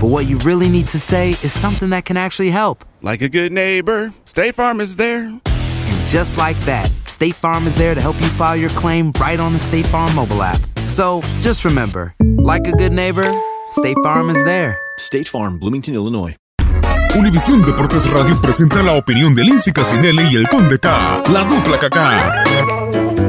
but what you really need to say is something that can actually help. Like a good neighbor, State Farm is there. And just like that, State Farm is there to help you file your claim right on the State Farm mobile app. So just remember, like a good neighbor, State Farm is there. State Farm, Bloomington, Illinois. Univisión Deportes Radio presenta la opinión de Lindsay Casinelli y el Conde K, la dupla KK.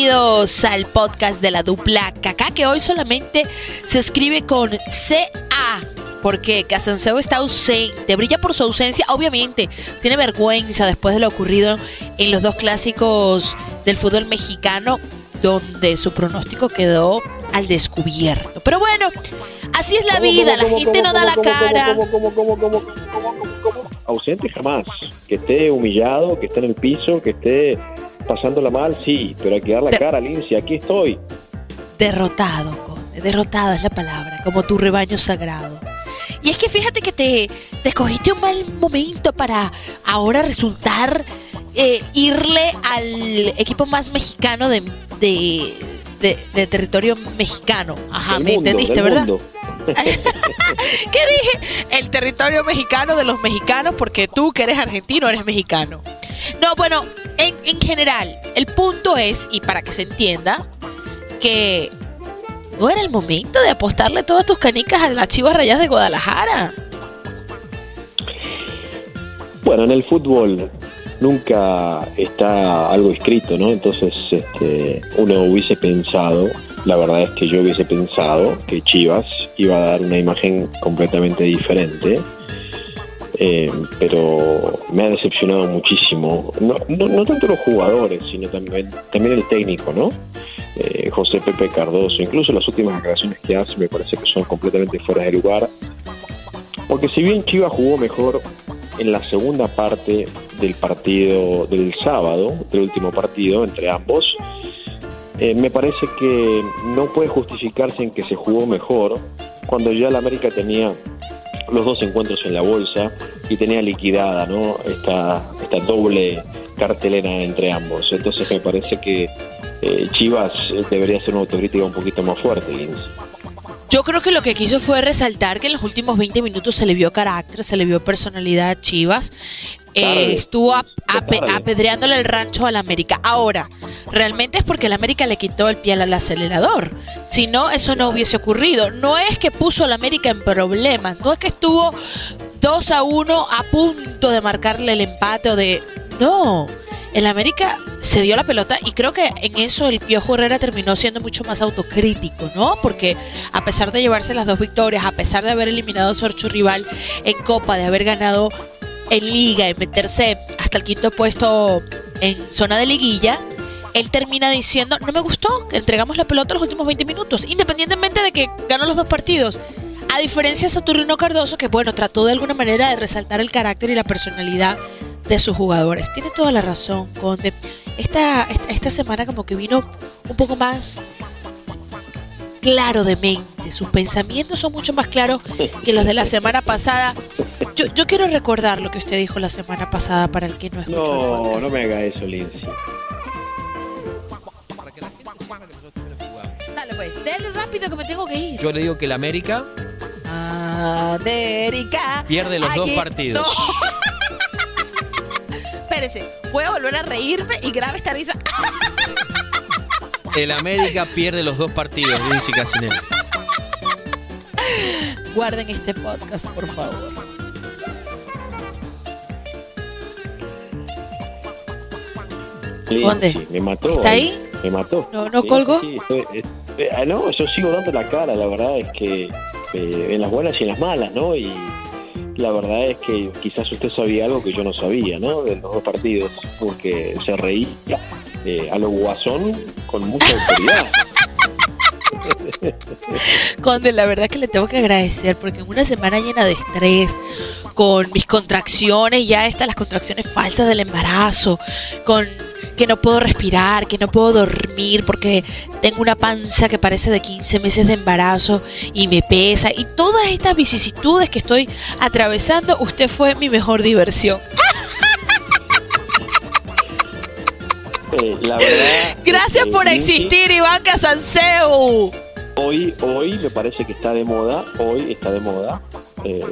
Bienvenidos al podcast de la dupla Kaká, que hoy solamente se escribe con CA, porque Casanseo está ausente, brilla por su ausencia, obviamente, tiene vergüenza después de lo ocurrido en los dos clásicos del fútbol mexicano, donde su pronóstico quedó al descubierto. Pero bueno, así es la vida, la gente no da la cara. ausente jamás. Que esté humillado, que esté en el piso, que esté pasándola mal, sí, pero hay que dar la cara, Lindsay, aquí estoy. Derrotado, Conde, derrotada es la palabra, como tu rebaño sagrado. Y es que fíjate que te, te escogiste un mal momento para ahora resultar eh, irle al equipo más mexicano de, de, de- de territorio mexicano. Ajá, Del me mundo, entendiste, ¿verdad? mundo. ¿Qué dije? El territorio mexicano de los mexicanos, porque tú que eres argentino eres mexicano. No, bueno, en, en general, el punto es, y para que se entienda, que no era el momento de apostarle todas tus canicas a las chivas rayas de Guadalajara. Bueno, en el fútbol nunca está algo escrito, ¿no? Entonces, este, uno hubiese pensado, la verdad es que yo hubiese pensado que Chivas iba a dar una imagen completamente diferente. Eh, pero me ha decepcionado muchísimo, no, no, tanto los jugadores, sino también, también el técnico, ¿no? Eh, José Pepe Cardoso, incluso las últimas declaraciones que hace me parece que son completamente fuera de lugar, porque si bien Chivas jugó mejor en la segunda parte del partido del sábado, del último partido entre ambos, eh, me parece que no puede justificarse en que se jugó mejor cuando ya la América tenía los dos encuentros en la bolsa y tenía liquidada ¿no? esta, esta doble cartelera entre ambos. Entonces me parece que eh, Chivas eh, debería hacer una autocrítica un poquito más fuerte, Lindsay. Yo creo que lo que quiso fue resaltar que en los últimos 20 minutos se le vio carácter, se le vio personalidad a Chivas. Eh, estuvo ap- ape- Tarde. apedreándole el rancho al América. Ahora, realmente es porque el América le quitó el pie al acelerador. Si no, eso no hubiese ocurrido. No es que puso al América en problemas, no es que estuvo 2 a 1 a punto de marcarle el empate o de... No, el América se dio la pelota y creo que en eso el Piojo Herrera terminó siendo mucho más autocrítico, ¿no? Porque a pesar de llevarse las dos victorias, a pesar de haber eliminado a su archirrival en Copa, de haber ganado en Liga y meterse hasta el quinto puesto en zona de liguilla, él termina diciendo, no me gustó, entregamos la pelota los últimos 20 minutos, independientemente de que ganó los dos partidos. A diferencia de Saturnino Cardoso, que bueno, trató de alguna manera de resaltar el carácter y la personalidad de sus jugadores. Tiene toda la razón, Conde. esta, esta, esta semana como que vino un poco más claro de mente. Sus pensamientos son mucho más claros que los de la semana pasada. Yo, yo quiero recordar lo que usted dijo la semana pasada para el que no escuchó. No, no me haga eso, Lindsay. Dale pues, dale rápido que me tengo que ir. Yo le digo que el América América. pierde los dos partidos. No. Espérese, voy a volver a reírme y grabe esta risa. El América pierde los dos partidos, dice Casinelli. Guarden este podcast, por favor. ¿Dónde? Me mató. ¿Está ahí? Me mató. ¿No, no Sí, colgó? sí, eh, eh, ah, no, yo sigo dando la cara, la verdad es que eh, en las buenas y en las malas, ¿no? Y la verdad es que quizás usted sabía algo que yo no sabía, ¿no? De los dos partidos, porque se reía eh, a lo guasón con mucha autoridad. Conde, la verdad que le tengo que agradecer porque en una semana llena de estrés, con mis contracciones, ya estas las contracciones falsas del embarazo, con que no puedo respirar, que no puedo dormir porque tengo una panza que parece de 15 meses de embarazo y me pesa y todas estas vicisitudes que estoy atravesando, usted fue mi mejor diversión. Eh, la verdad. Gracias eh, por existir, Iván Casanseu. Hoy, hoy me parece que está de moda, hoy está de moda, eh,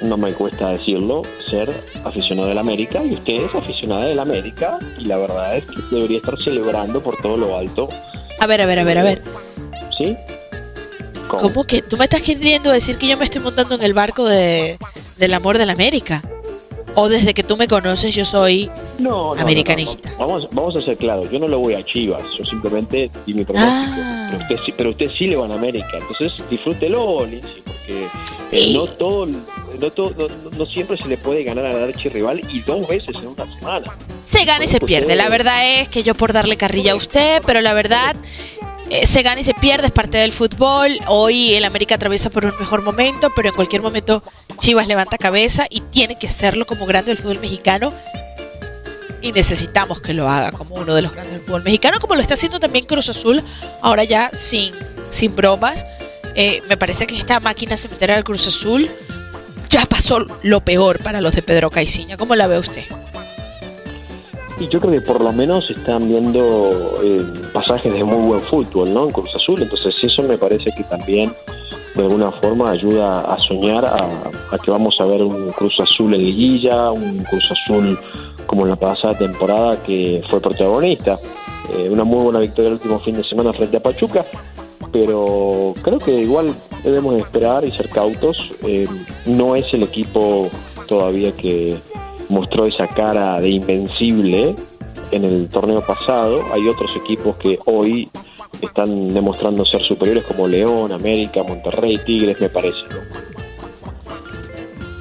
no me cuesta decirlo, ser aficionado del América y usted es aficionada del América y la verdad es que debería estar celebrando por todo lo alto, A ver, a ver, a ver, a ver. ¿sí? ¿Cómo? ¿Cómo que tú me estás queriendo decir que yo me estoy montando en el barco de, del amor de la América? ¿O desde que tú me conoces yo soy No, americanista? no. Vamos, vamos a ser claros, yo no le voy a Chivas, yo simplemente di mi pronóstico. Ah. Pero, usted, sí- pero usted sí le va a América, entonces disfrútelo, Lindsay, porque eh, no, todo, no, todo, no, no siempre se le puede ganar al archirrival y dos veces en una semana. Se gana y se pierde. La verdad es que yo por darle carrilla a usted, pero la verdad eh, se gana y se pierde, es parte del fútbol. Hoy el América atraviesa por un mejor momento, pero en cualquier momento Chivas levanta cabeza y tiene que hacerlo como grande del fútbol mexicano. Y necesitamos que lo haga como uno de los grandes del fútbol mexicano, como lo está haciendo también Cruz Azul, ahora ya sin, sin bromas. Eh, me parece que esta máquina cementera del Cruz Azul ya pasó lo peor para los de Pedro Caiciña. ¿Cómo la ve usted? Y yo creo que por lo menos están viendo eh, pasajes de muy buen fútbol, ¿no? En Cruz Azul, entonces eso me parece que también de alguna forma ayuda a soñar a, que vamos a ver un Cruz Azul en liguilla, un Cruz Azul como en la pasada temporada que fue protagonista. Eh, una muy buena victoria el último fin de semana frente a Pachuca, pero creo que igual debemos esperar y ser cautos. Eh, no es el equipo todavía que mostró esa cara de invencible en el torneo pasado. Hay otros equipos que hoy están demostrando ser superiores como León, América, Monterrey, Tigres, me parece. ¿no?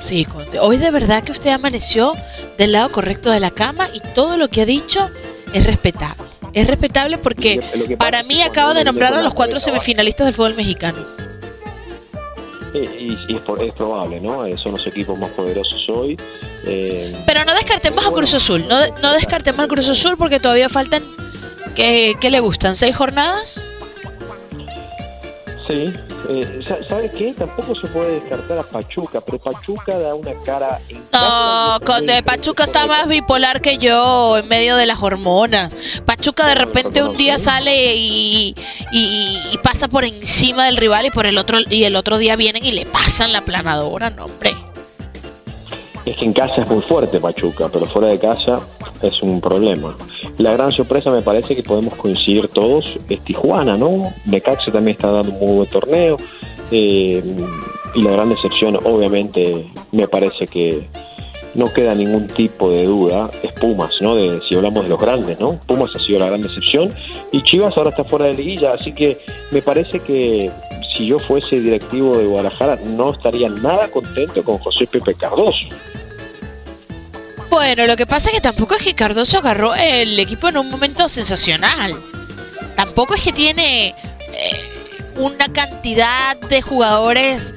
Sí, Conde. Hoy de verdad que usted amaneció del lado correcto de la cama y todo lo que ha dicho es respetable. Es respetable porque para mí acaba de nombrar a los cuatro semifinalistas del fútbol mexicano. Y, y es, probable, ¿no? Eh, son los equipos más poderosos hoy. Eh, Pero no descartemos a Cruz Azul, no, no descartemos al Cruz Azul porque todavía faltan, ¿qué, qué le gustan? ¿Seis jornadas? sí. Eh, sa- ¿Sabes qué? Tampoco se puede descartar a Pachuca, pero Pachuca da una cara... No, en- Pachuca está más bipolar que yo en medio de las hormonas. Pachuca de repente un día sale y, y- y pasa por encima del rival y por el otro y el otro día vienen y le pasan la planadora, no hombre. Es que en casa es muy fuerte Pachuca, pero fuera de casa es un problema. La gran sorpresa me parece que podemos coincidir todos es Tijuana, ¿no? Necaxa también está dando un muy buen torneo. eh, y la gran decepción, obviamente, me parece que no queda ningún tipo de duda, es Pumas, ¿no? De, si hablamos de los grandes, ¿no? Pumas ha sido la gran decepción y Chivas ahora está fuera de liguilla, así que me parece que si yo fuese directivo de Guadalajara no estaría nada contento con José Pepe Cardoso. Bueno, lo que pasa es que tampoco es que Cardoso agarró el equipo en un momento sensacional. Tampoco es que tiene eh, una cantidad de jugadores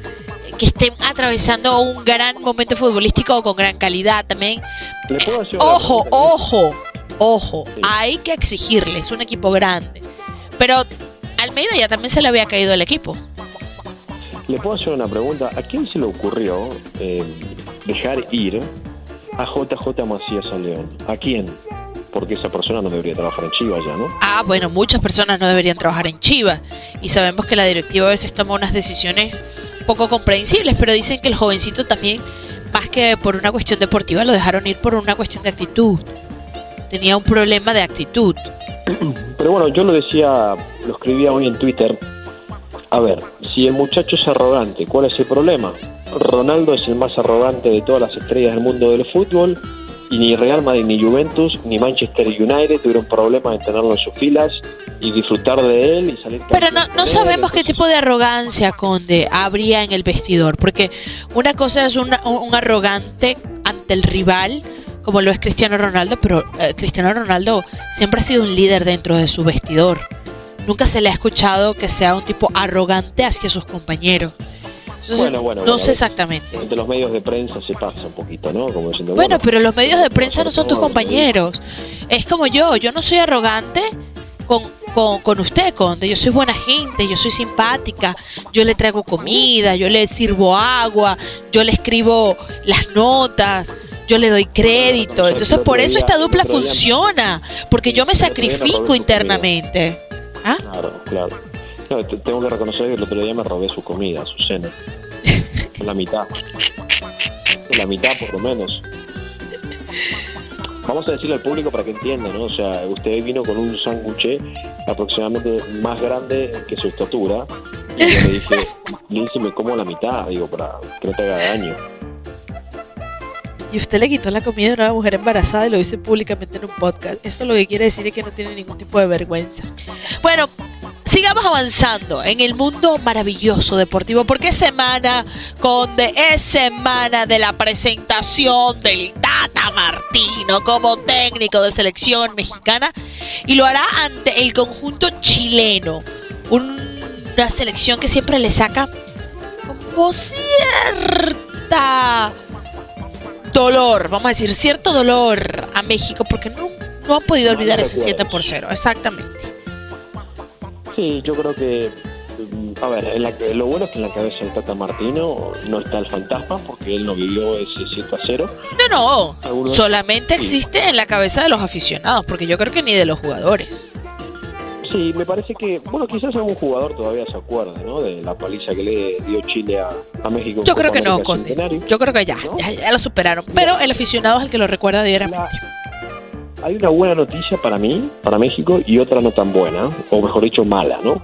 que estén atravesando un gran momento futbolístico con gran calidad también. ¿Le puedo hacer una Ojo, ojo. Ojo, hay que exigirle, es un equipo grande. Pero Almeida ya también se le había caído el equipo. Le puedo hacer una pregunta. ¿A quién se le ocurrió eh, dejar ir a JJ Macías a León? ¿A quién? Porque esa persona no debería trabajar en Chivas ya, ¿no? Ah, bueno, muchas personas no deberían trabajar en Chivas. Y sabemos que la directiva a veces toma unas decisiones poco comprensibles, pero dicen que el jovencito también, más que por una cuestión deportiva, lo dejaron ir por una cuestión de actitud. Tenía un problema de actitud. Pero bueno, yo lo decía, lo escribía hoy en Twitter. A ver, si el muchacho es arrogante, ¿cuál es el problema? Ronaldo es el más arrogante de todas las estrellas del mundo del fútbol y ni Real Madrid, ni Juventus, ni Manchester United tuvieron problemas en tenerlo en sus filas y disfrutar de él y salir Pero no, no sabemos qué tipo de arrogancia, Conde, habría en el vestidor. Porque una cosa es una- un, un arrogante ante el rival, como lo es Cristiano Ronaldo, pero eh, Cristiano Ronaldo siempre ha sido un líder dentro de su vestidor. Nunca se le ha escuchado que sea un tipo arrogante hacia sus compañeros. Entonces, Bueno, bueno, no bueno, sé exactamente. Entre los medios de prensa se pasa un poquito, ¿no? Como diciendo, Bueno, pero los medios de prensa no son tus todo, compañeros. Es como yo, yo no soy arrogante con, con, con usted, Conde. Yo soy buena gente, yo soy simpática, yo le traigo comida, yo le sirvo agua, yo le escribo las notas. Yo le doy crédito, entonces por eso esta dupla funciona, porque yo me sacrifico internamente. ¿Ah? Claro, claro. Tengo que reconocer que el otro día me robé su comida, su cena. La mitad. La mitad por lo menos. Vamos a decirle al público para que entienda, ¿no? O sea, usted vino con un sándwich aproximadamente más grande que su estatura. Y yo le dije, Lindsay, me como la mitad, digo, para que no te haga daño. Y usted le quitó la comida a una mujer embarazada y lo dice públicamente en un podcast. Esto lo que quiere decir es que no tiene ningún tipo de vergüenza. Bueno, sigamos avanzando en el mundo maravilloso deportivo, porque es semana, Conde, es semana de la presentación del Tata Martino como técnico de selección mexicana y lo hará ante el conjunto chileno. Un- una selección que siempre le saca como cierta dolor, vamos a decir, cierto dolor a México porque no, no han podido olvidar ese 7 por 0. Exactamente. Sí, yo creo que, mm, a ver, en la, lo bueno es que en la cabeza del Tata Martino no está el fantasma porque él no vivió ese 7 a 0. No, no, solamente Sí. existe en la cabeza de los aficionados, porque yo creo que ni de los jugadores. Sí, me parece que, bueno, quizás algún jugador todavía se acuerda, ¿no? De la paliza que le dio Chile a, a México. Yo creo que no, Conde. Yo creo que ya, ya, ya lo superaron. Pero el aficionado es el que lo recuerda diariamente. Hay una buena noticia para mí, para México, y otra no tan buena, o mejor dicho, mala, ¿no?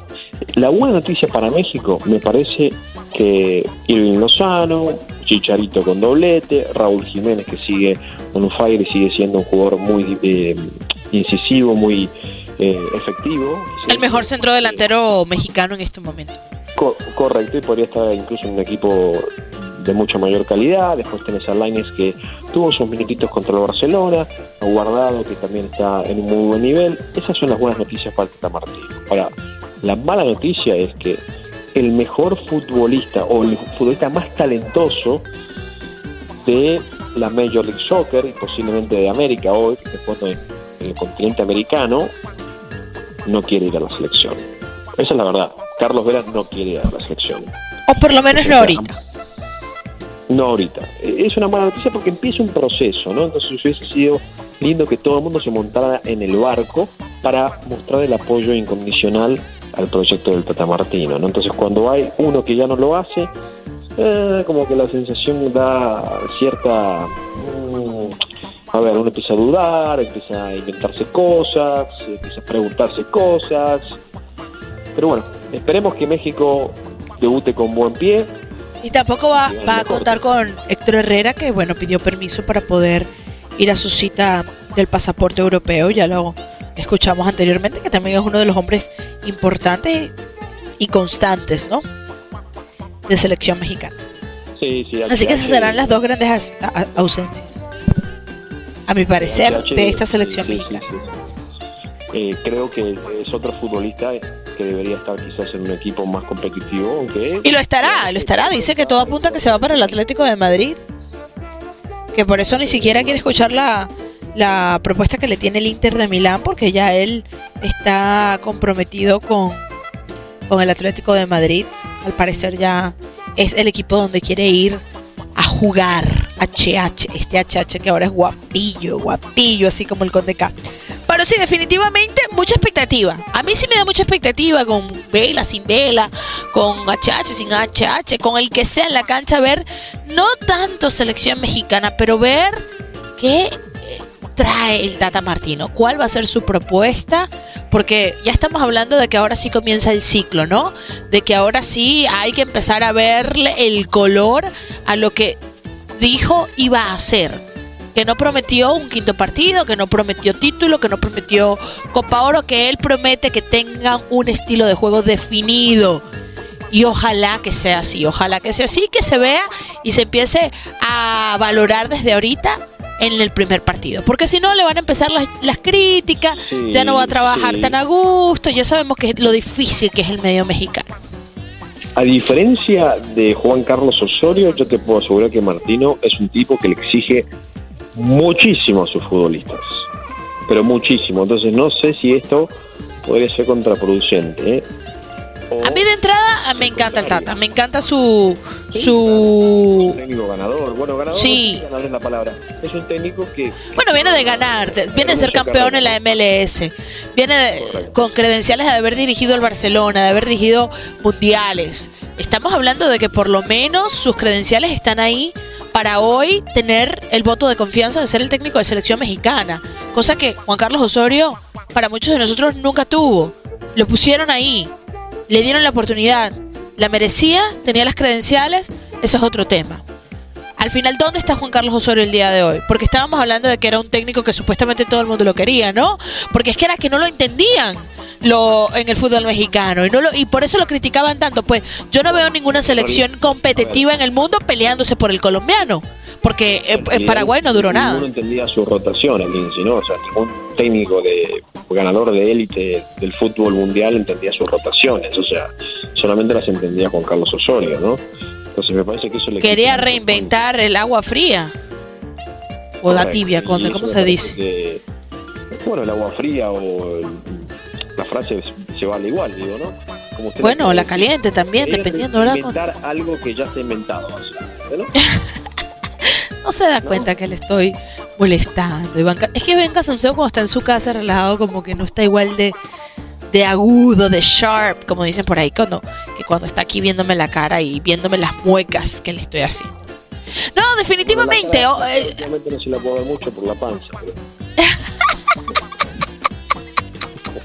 La buena noticia para México me parece que Irving Lozano, Chicharito con doblete, Raúl Jiménez que sigue on fire y sigue siendo un jugador muy eh, incisivo, muy eh, efectivo. El mejor centro delantero mexicano en este momento. Co- correcto, y podría estar incluso en un equipo de mucha mayor calidad. Después tenés a Lainez que tuvo sus minutitos contra el Barcelona, a Guardado que también está en un muy buen nivel. Esas son las buenas noticias para el Tata Martino. Ahora, la mala noticia es que el mejor futbolista o el futbolista más talentoso de la Major League Soccer y posiblemente de América hoy, que está en el continente americano, no quiere ir a la selección. Esa es la verdad. Carlos Vela no quiere ir a la selección. O por lo menos no ahorita. No ahorita. Eh, Es una mala noticia porque empieza un proceso, ¿no? Entonces hubiese sido lindo que todo el mundo se montara en el barco para mostrar el apoyo incondicional al proyecto del Tata Martino, ¿no? Entonces cuando hay uno que ya no lo hace, eh, como que la sensación da cierta... mm, a ver, uno empieza a dudar, empieza a inventarse cosas, empieza a preguntarse cosas. Pero bueno, esperemos que México debute con buen pie, Y tampoco va, va a contar con Héctor Herrera, que bueno, pidió permiso para poder ir a su cita del pasaporte europeo. Ya lo escuchamos anteriormente, que también es uno de los hombres importantes y constantes, ¿no? De selección mexicana. Sí, sí, Así que esas serán las dos grandes ausencias. A mi parecer, de esta selección mexicana. Eh, creo que es otro futbolista que debería estar quizás en un equipo más competitivo, aunque Y lo estará, lo estará. Dice que todo apunta que se va para el Atlético de Madrid. Que por eso ni siquiera quiere escuchar la, la propuesta que le tiene el Inter de Milán, porque ya él está comprometido con, con el Atlético de Madrid. Al parecer ya es el equipo donde quiere ir a jugar HH, este HH que ahora es guapillo, guapillo, así como el Conde K. Pero sí, definitivamente mucha expectativa. A mí sí me da mucha expectativa con vela, sin vela, con HH, sin HH, con el que sea en la cancha, ver no tanto selección mexicana, pero ver qué eh, trae el Tata Martino, cuál va a ser su propuesta, porque ya estamos hablando de que ahora sí comienza el ciclo, ¿no? De que ahora sí hay que empezar a verle el color a lo que dijo iba a hacer. Que no prometió un quinto partido, que no prometió título, que no prometió Copa Oro, que él promete que tengan un estilo de juego definido. Y ojalá que sea así, ojalá que sea así, que se vea y se empiece a valorar desde ahorita en el primer partido. Porque si no, le van a empezar las, las críticas, Sí, ya no va a trabajar sí. tan a gusto, ya sabemos que lo difícil que es el medio mexicano. A diferencia de Juan Carlos Osorio, yo te puedo asegurar que Martino es un tipo que le exige muchísimo a sus futbolistas, pero muchísimo. Entonces no sé si esto podría ser contraproducente. ¿eh? A mí de entrada me encanta el Tata, me encanta su su técnico ganador, bueno, ganador, Sí. ganar es la palabra. Es un técnico que Bueno, viene de ganar, viene de ser campeón en la MLS, viene de- con credenciales de haber dirigido el Barcelona, de haber dirigido mundiales. Estamos hablando de que por lo menos sus credenciales están ahí para hoy tener el voto de confianza de ser el técnico de selección mexicana, cosa que Juan Carlos Osorio para muchos de nosotros nunca tuvo. Lo pusieron ahí, le dieron la oportunidad, la merecía, tenía las credenciales, eso es otro tema. Al final, ¿dónde está Juan Carlos Osorio el día de hoy? Porque estábamos hablando de que era un técnico que supuestamente todo el mundo lo quería, ¿no? Porque es que era que no lo entendían lo en el fútbol mexicano y no lo, y por eso lo criticaban tanto. Pues yo no veo ninguna selección competitiva en el mundo peleándose por el colombiano, porque eh, en, Paraguay no duró nada. Ninguno entendía su rotación, Lindsay, ¿no? O sea, ningún técnico de ganador de élite del fútbol mundial entendía sus rotaciones. O sea, solamente las entendía Juan Carlos Osorio, ¿no? Entonces me parece que eso le Quería reinventar el agua fría o la tibia, ¿cómo se dice? bueno, el agua fría o el- la frase se vale igual, digo, ¿no? Como Bueno, la caliente también, decir. dependiendo. Conde? Inventar algo que ya está inventado, ¿no? No se da cuenta que le estoy molestando. Ca- es que Ben Casanseo cuando está en su casa relajado como que no está igual de, de agudo, de sharp, como dicen por ahí, cuando, que cuando está aquí viéndome la cara y viéndome las muecas que le estoy haciendo. No, definitivamente. Bueno, oh, cara, eh, no se la puedo ver mucho por la panza, pero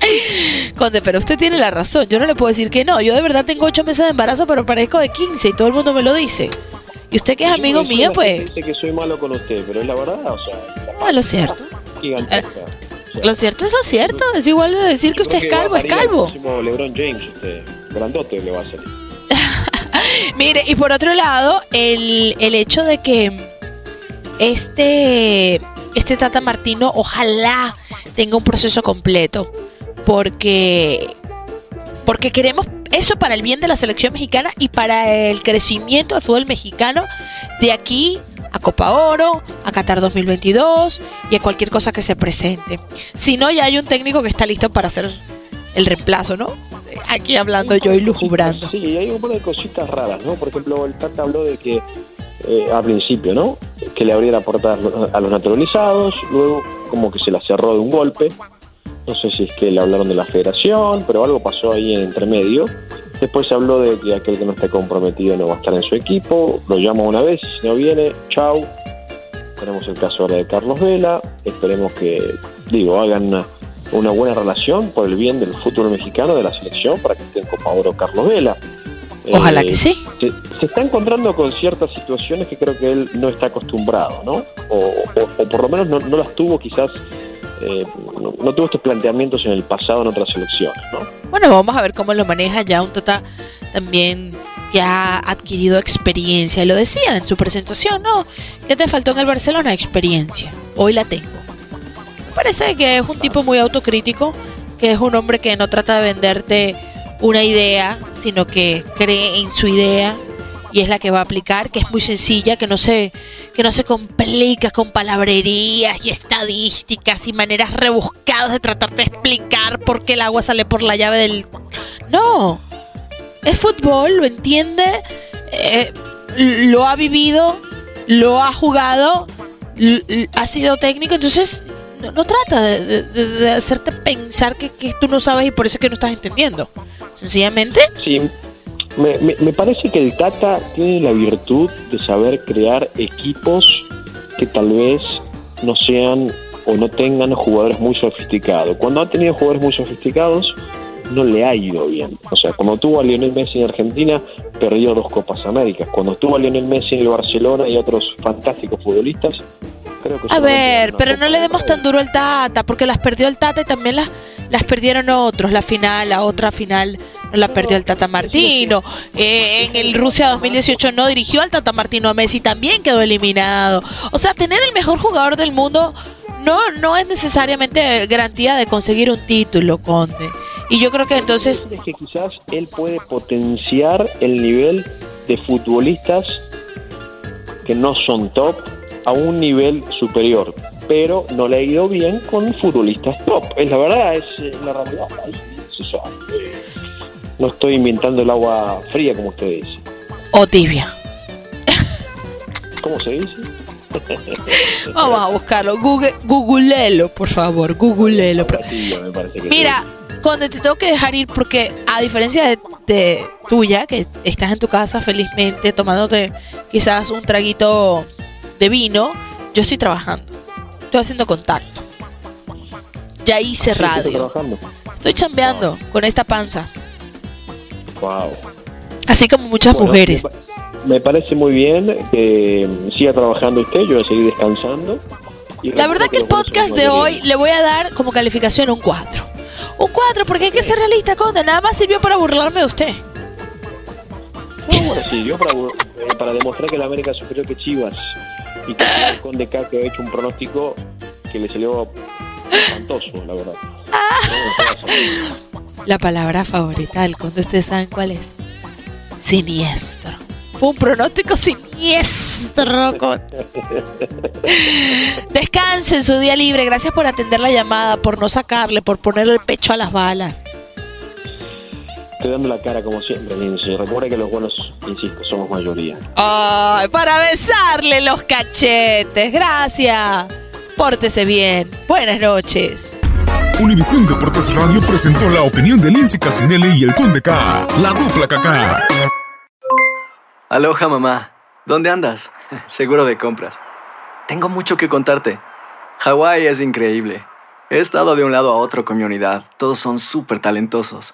Conde, pero usted tiene la razón. Yo no le puedo decir que no. Yo de verdad tengo ocho meses de embarazo, pero parezco de 15 y todo el mundo me lo dice. Y usted que es amigo mío, pues... Dice que soy malo con usted, pero es la verdad, o sea, No, lo cierto. gigantesca. Lo cierto es lo cierto. Es igual de decir que usted es calvo, es calvo. el LeBron James, usted, grandote le va a salir. Mire, y por otro lado, el, el hecho de que este, este Tata Martino ojalá tenga un proceso completo. Porque, porque queremos eso para el bien de la selección mexicana y para el crecimiento del fútbol mexicano de aquí a Copa Oro, a Qatar 2022 y a cualquier cosa que se presente. Si no, ya hay un técnico que está listo para hacer el reemplazo, ¿no? Aquí hablando yo y lujubrando. Sí, hay un par de cositas raras, ¿no? Por ejemplo, el Tata habló de que, eh, al principio, ¿no? Que le abría la puerta a los- a los naturalizados, luego como que se la cerró de un golpe. No sé si es que le hablaron de la federación, pero algo pasó ahí en entremedio. Después se habló de que aquel que no esté comprometido no va a estar en su equipo, lo llama una vez, y si no viene, chau. Tenemos el caso ahora de Carlos Vela, esperemos que, digo, hagan una, una buena relación por el bien del fútbol mexicano, de la selección, para que esté en Copa Oro Carlos Vela. Ojalá Eh, que sí. Se, se está encontrando con ciertas situaciones que creo que él no está acostumbrado, ¿no? O, o- o por lo menos no, no las tuvo quizás, eh, no, no tuvo estos planteamientos en el pasado en otras selecciones, ¿no? Bueno, vamos a ver cómo lo maneja ya un Tata también que ha adquirido experiencia. Lo decía en su presentación, ¿no? ¿Qué te faltó en el Barcelona? Experiencia. Hoy la tengo. Parece que es un tipo muy autocrítico, que es un hombre que no trata de venderte una idea, sino que cree en su idea y es la que va a aplicar, que es muy sencilla, que no se, que no se complica con palabrerías y estadísticas y maneras rebuscadas de tratar de explicar por qué el agua sale por la llave del... No, es fútbol, lo entiende, eh, lo ha vivido, lo ha jugado, ha sido técnico, entonces no, trata de, hacerte pensar que, que, tú no sabes y por eso es que no estás entendiendo. Sencillamente. Sí, me, me, parece que el Tata tiene la virtud de saber crear equipos que tal vez no sean o no tengan jugadores muy sofisticados. Cuando ha tenido jugadores muy sofisticados, no le ha ido bien. O sea, cuando tuvo a Lionel Messi en Argentina, perdió dos Copas Américas. Cuando tuvo a Lionel Messi en el Barcelona y otros fantásticos futbolistas, creo que... A ver, pero no le demos tan duro al Tata, porque las perdió el Tata y también las, las perdieron otros. La final, la otra final no la perdió el Tata Martino. Eh, en el Rusia 2018 no dirigió al Tata Martino a Messi, también quedó eliminado. O sea, tener el mejor jugador del mundo no, no es necesariamente garantía de conseguir un título, Conde. Y yo creo que entonces... Es que quizás él puede potenciar el nivel de futbolistas que no son top a un nivel superior, pero no le ha ido bien con futbolistas top. Es la verdad, es la realidad. No estoy inventando el agua fría como usted dice. O tibia. ¿Cómo se dice? Vamos a buscarlo. Google, googleelo, por favor. Googleelo. Mira, cuando te tengo que dejar ir, porque a diferencia de, tuya, que estás en tu casa felizmente tomándote quizás un traguito de vino, yo estoy trabajando. Estoy haciendo contacto. Ya hice radio. Estoy chambeando con esta panza. Wow. Así como muchas mujeres. Me, parece muy bien que siga trabajando usted, yo voy a seguir descansando. La verdad que el podcast de hoy le voy a dar como calificación un 4. Un 4 porque hay que ser realista, Conde. Nada más sirvió para burlarme de usted. No, bueno, sirvió para, eh, para demostrar que la América es superior que Chivas. Y que el Conde que ha hecho un pronóstico que le salió espantoso, la verdad. La palabra favorita del Conde, ¿ustedes saben cuál es? Siniestro. Fue un pronóstico siniestro. Descanse en su día libre. Gracias por atender la llamada, por no sacarle, por ponerle el pecho a las balas. Estoy dando la cara como siempre, Lindsay. Recuerda que los buenos, insisto, somos mayoría. Ay, para besarle los cachetes. Gracias. Pórtese bien. Buenas noches. Univisión Deportes Radio presentó la opinión de Lindsay Casinelli y el Conde K, la dupla KK. Aloha mamá, ¿dónde andas? Seguro de compras. Tengo mucho que contarte. Hawái es increíble. He estado de un lado a otro con mi unidad. Todos son súper talentosos.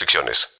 restricciones.